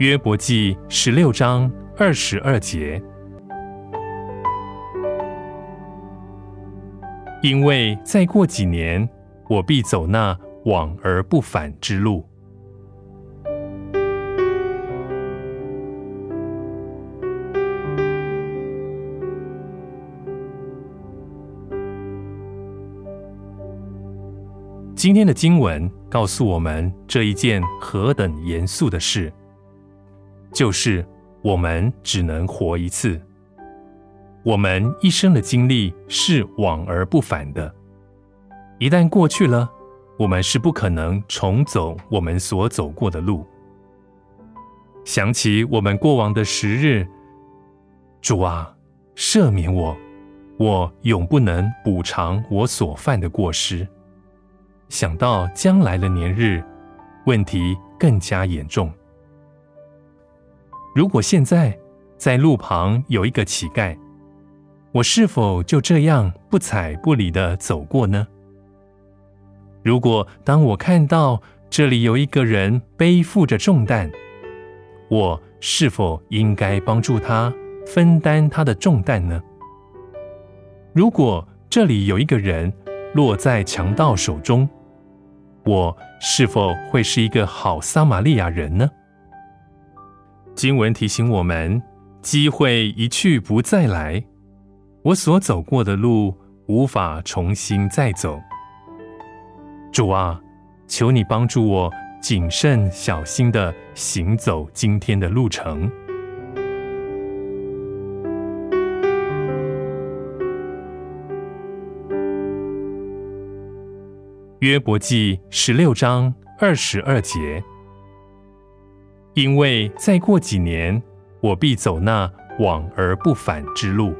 约伯记十六章二十二节，因为再过几年，我必走那往而不返之路。今天的经文告诉我们这一件何等严肃的事，就是我们只能活一次，我们一生的经历是往而不返的。一旦过去了，我们是不可能重走我们所走过的路。想起我们过往的时日，主啊，赦免我，我永不能补偿我所犯的过失。想到将来的年日，问题更加严重。如果现在在路旁有一个乞丐，我是否就这样不睬不理的走过呢？如果当我看到这里有一个人背负着重担，我是否应该帮助他分担他的重担呢？如果这里有一个人落在强盗手中，我是否会是一个好撒玛利亚人呢？经文提醒我们，机会一去不再来，我所走过的路无法重新再走。主啊，求你帮助我谨慎小心地行走今天的路程。约伯记十六章二十二节，因为再过几年，我必走那往而不返之路。